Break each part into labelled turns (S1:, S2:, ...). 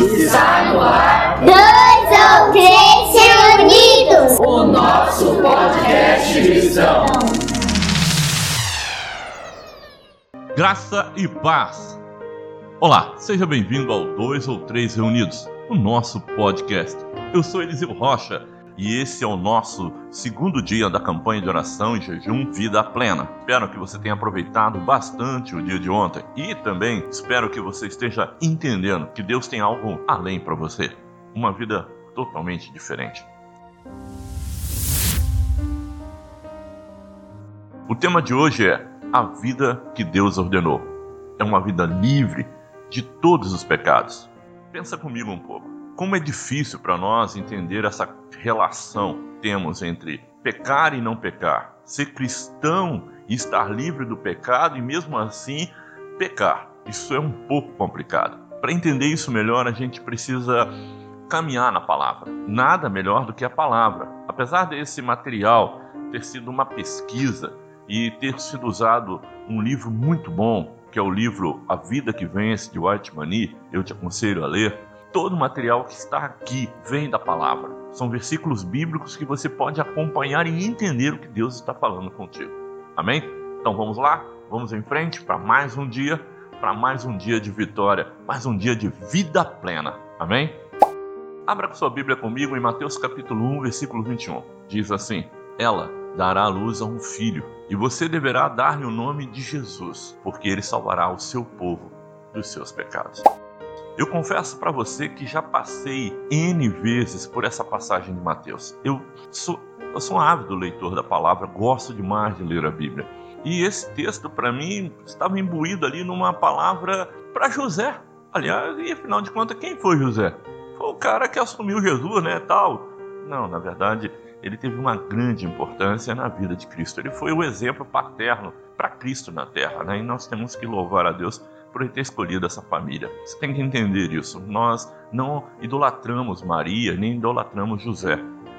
S1: Está no ar.
S2: Dois ou três reunidos.
S1: O nosso podcast cristão.
S3: Graça e paz. Olá, seja bem-vindo ao Dois ou Três Reunidos, o nosso podcast. Eu sou Eliseu Rocha e esse é o nosso segundo dia da campanha de oração e jejum Vida Plena. Espero que você tenha aproveitado bastante o dia de ontem e também espero que você esteja entendendo que Deus tem algo além para você, uma vida totalmente diferente. O tema de hoje é a vida que Deus ordenou. É uma vida livre de todos os pecados. Pensa comigo um pouco. Como é difícil para nós entender essa relação que temos entre pecar e não pecar, ser cristão e estar livre do pecado e mesmo assim pecar. Isso é um pouco complicado. Para entender isso melhor, a gente precisa caminhar na palavra. Nada melhor do que a palavra. Apesar desse material ter sido uma pesquisa e ter sido usado um livro muito bom, que é o livro A Vida que Vence de White Mani, eu te aconselho a ler. Todo o material que está aqui vem da palavra. São versículos bíblicos que você pode acompanhar e entender o que Deus está falando contigo. Amém? Então vamos lá, vamos em frente para mais um dia, para mais um dia de vitória, mais um dia de vida plena. Amém? Abra com sua Bíblia comigo em Mateus capítulo 1, versículo 21. Diz assim: Ela dará à luz a um filho, e você deverá dar-lhe o nome de Jesus, porque ele salvará o seu povo dos seus pecados. Eu confesso para você que já passei N vezes por essa passagem de Mateus. Eu sou, eu sou um ávido leitor da palavra, gosto demais de ler a Bíblia. E esse texto, para mim, estava imbuído ali numa palavra para José. Aliás, e afinal de contas, quem foi José? Foi o cara que assumiu Jesus, né? Tal. Não, na verdade, ele teve uma grande importância na vida de Cristo. Ele foi o exemplo paterno para Cristo na terra, né? E nós temos que louvar a Deus por ele ter escolhido essa família. Você tem que entender isso. Nós não idolatramos Maria, nem idolatramos José,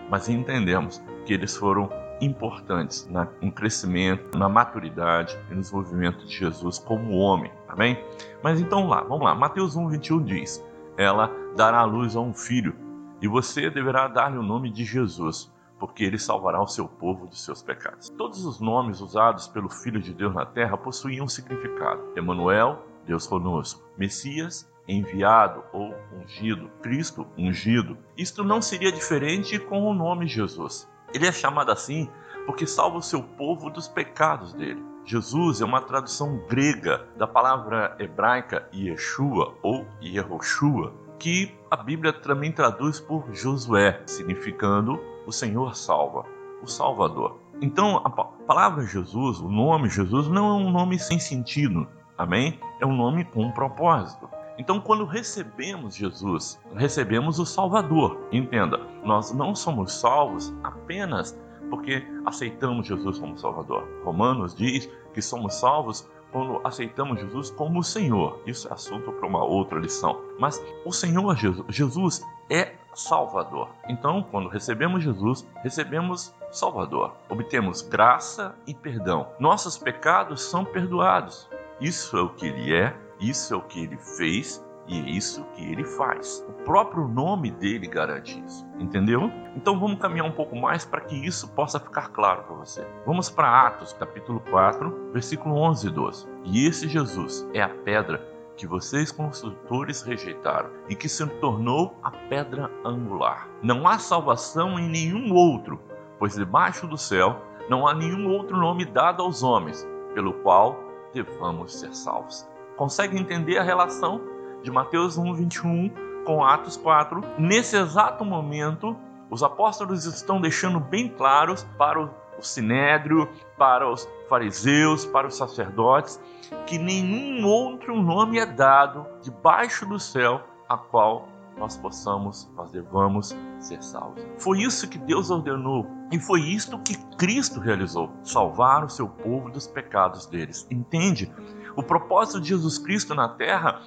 S3: mas entendemos que eles foram importantes no crescimento, na maturidade e no desenvolvimento de Jesus como homem, amém? Mas então lá, vamos lá. Mateus 1, 21 diz: Ela dará à luz a um filho, e você deverá dar-lhe o nome de Jesus, porque ele salvará o seu povo dos seus pecados. Todos os nomes usados pelo Filho de Deus na terra possuíam um significado. Emanuel, Deus conosco. Messias, enviado ou ungido. Cristo, ungido. Isto não seria diferente com o nome Jesus. Ele é chamado assim porque salva o seu povo dos pecados dele. Jesus é uma tradução grega da palavra hebraica Yeshua ou Yehoshua, que a Bíblia também traduz por Josué, significando o Senhor salva, o Salvador. Então, a palavra Jesus, o nome Jesus, não é um nome sem sentido, amém? É um nome com um propósito. Então, quando recebemos Jesus, recebemos o Salvador. Entenda, nós não somos salvos apenas porque aceitamos Jesus como Salvador. Romanos diz que somos salvos quando aceitamos Jesus como Senhor. Isso é assunto para uma outra lição. Mas o Senhor Jesus, Jesus é Salvador. Então, quando recebemos Jesus, recebemos Salvador. Obtemos graça e perdão. Nossos pecados são perdoados. Isso é o que ele é, isso é o que ele fez e é isso que ele faz. O próprio nome dele garante isso, entendeu? Então vamos caminhar um pouco mais para que isso possa ficar claro para você. Vamos para Atos, capítulo 4, versículo 11 e 12. E esse Jesus é a pedra que vocês construtores rejeitaram e que se tornou a pedra angular. Não há salvação em nenhum outro, pois debaixo do céu não há nenhum outro nome dado aos homens pelo qual devamos ser salvos. Consegue entender a relação de Mateus 1, 21 com Atos 4? Nesse exato momento, os apóstolos estão deixando bem claros para o sinédrio, para os fariseus, para os sacerdotes, que nenhum outro nome é dado debaixo do céu a qual nós possamos, nós devamos ser salvos. Foi isso que Deus ordenou e foi isto que Cristo realizou: salvar o seu povo dos pecados deles. Entende? O propósito de Jesus Cristo na terra,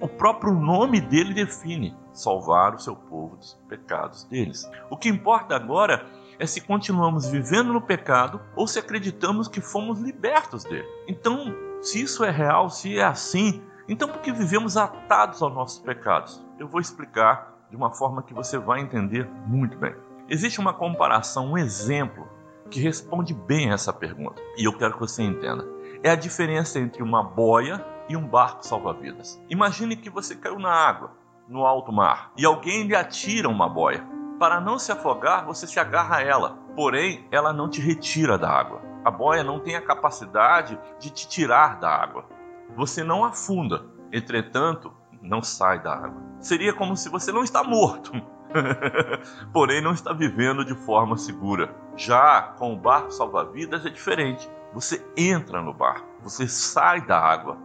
S3: o próprio nome dele define: salvar o seu povo dos pecados deles. O que importa agora é se continuamos vivendo no pecado ou se acreditamos que fomos libertos dele. Então, se isso é real, se é assim, Então, por que vivemos atados aos nossos pecados? Eu vou explicar de uma forma que você vai entender muito bem. Existe uma comparação, um exemplo que responde bem essa pergunta, e eu quero que você entenda. É a diferença entre uma boia e um barco salva-vidas. Imagine que você caiu na água, no alto mar, e alguém lhe atira uma boia. Para não se afogar, você se agarra a ela, porém ela não te retira da água. A boia não tem a capacidade de te tirar da água. Você não afunda, entretanto, não sai da água. Seria como se você não está morto, porém não está vivendo de forma segura. Já com o barco salva-vidas é diferente. Você entra no barco, você sai da água.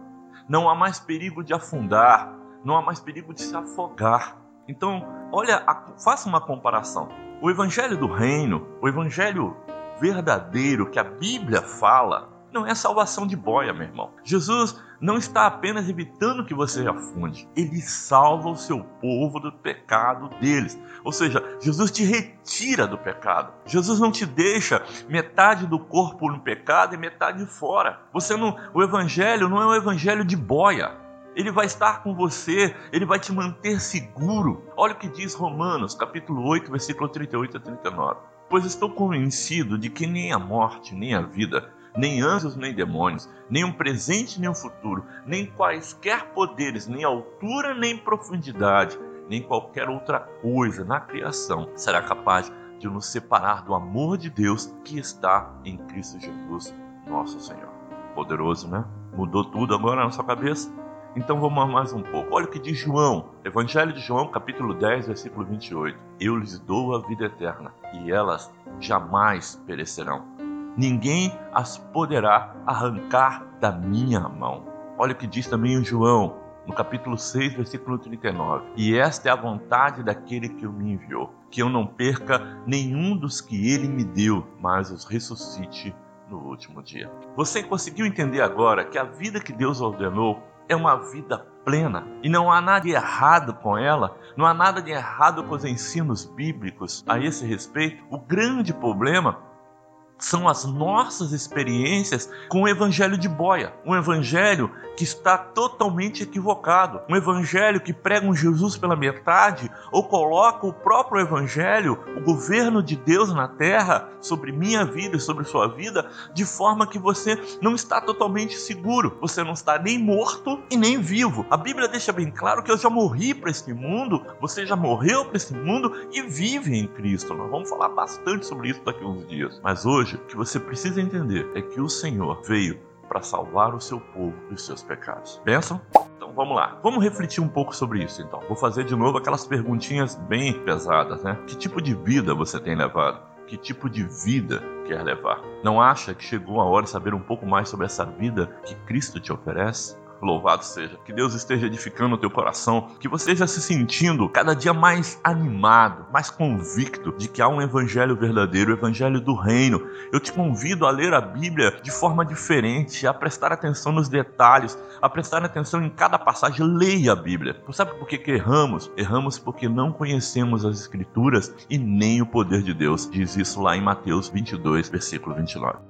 S3: Não há mais perigo de afundar, não há mais perigo de se afogar. Então, olha, faça uma comparação. O evangelho do reino, o evangelho verdadeiro que a Bíblia fala, não é salvação de boia, meu irmão. Jesus não está apenas evitando que você afunde, ele salva o seu povo do pecado deles. Ou seja, Jesus te retira do pecado. Jesus não te deixa metade do corpo no pecado e metade fora. Você não, o evangelho não é um evangelho de boia. Ele vai estar com você, ele vai te manter seguro. Olha o que diz Romanos, capítulo 8, versículo 38 a 39. Pois estou convencido de que nem a morte, nem a vida, nem anjos, nem demônios, nem um presente, nem um futuro, nem quaisquer poderes, nem altura, nem profundidade, nem qualquer outra coisa na criação será capaz de nos separar do amor de Deus que está em Cristo Jesus, nosso Senhor. Poderoso, né? Mudou tudo agora na sua cabeça? Então vamos mais um pouco. Olha o que diz João, Evangelho de João, capítulo 10, versículo 28. Eu lhes dou a vida eterna, e elas jamais perecerão ninguém as poderá arrancar da minha mão. Olha o que diz também o João, no capítulo 6, versículo 39. E esta é a vontade daquele que me enviou, que eu não perca nenhum dos que ele me deu, mas os ressuscite no último dia. Você conseguiu entender agora que a vida que Deus ordenou é uma vida plena e não há nada de errado com ela, não há nada de errado com os ensinos bíblicos a esse respeito. O grande problema são as nossas experiências com o evangelho de boia, um evangelho que está totalmente equivocado, um evangelho que prega um Jesus pela metade ou coloca o próprio evangelho, o governo de Deus na terra sobre minha vida e sobre sua vida, de forma que você não está totalmente seguro, você não está nem morto e nem vivo. A Bíblia deixa bem claro que eu já morri para este mundo, você já morreu para este mundo e vive em Cristo. Nós vamos falar bastante sobre isso daqui a uns dias. Mas hoje hoje, o que você precisa entender é que o Senhor veio para salvar o seu povo dos seus pecados. Pensam? Então vamos lá. Vamos refletir um pouco sobre isso então. Vou fazer de novo aquelas perguntinhas bem pesadas, né? Que tipo de vida você tem levado? Que tipo de vida quer levar? Não acha que chegou a hora de saber um pouco mais sobre essa vida que Cristo te oferece? Louvado seja. Que Deus esteja edificando o teu coração, que você esteja se sentindo cada dia mais animado, mais convicto de que há um evangelho verdadeiro, o evangelho do reino. Eu te convido a ler a Bíblia de forma diferente, a prestar atenção nos detalhes, a prestar atenção em cada passagem. Leia a Bíblia. Você sabe por que, que erramos? Erramos porque não conhecemos as Escrituras e nem o poder de Deus. Diz isso lá em Mateus 22, versículo 29.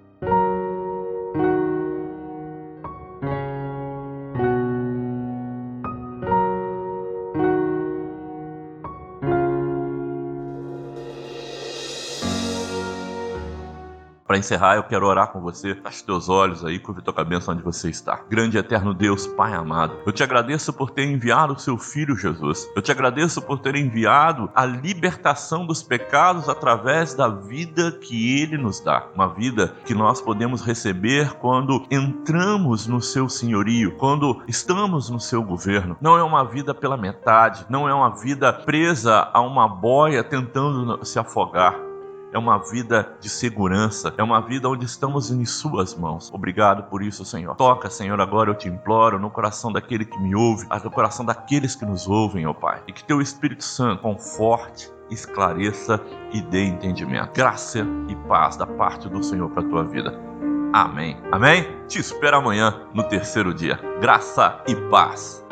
S3: Para encerrar, eu quero orar com você. Feche teus olhos aí, curva tua cabeça onde você está. Grande e eterno Deus, Pai amado, eu te agradeço por ter enviado o seu Filho Jesus. Eu te agradeço por ter enviado a libertação dos pecados através da vida que Ele nos dá. Uma vida que nós podemos receber quando entramos no seu senhorio, quando estamos no seu governo. Não é uma vida pela metade, não é uma vida presa a uma boia tentando se afogar é uma vida de segurança, é uma vida onde estamos em Suas mãos. Obrigado por isso, Senhor. Toca, Senhor, agora eu te imploro, no coração daquele que me ouve, no coração daqueles que nos ouvem, ó Pai. E que Teu Espírito Santo conforte, esclareça e dê entendimento. Graça e paz da parte do Senhor para a tua vida. Amém. Amém? Te espero amanhã no terceiro dia. Graça e paz.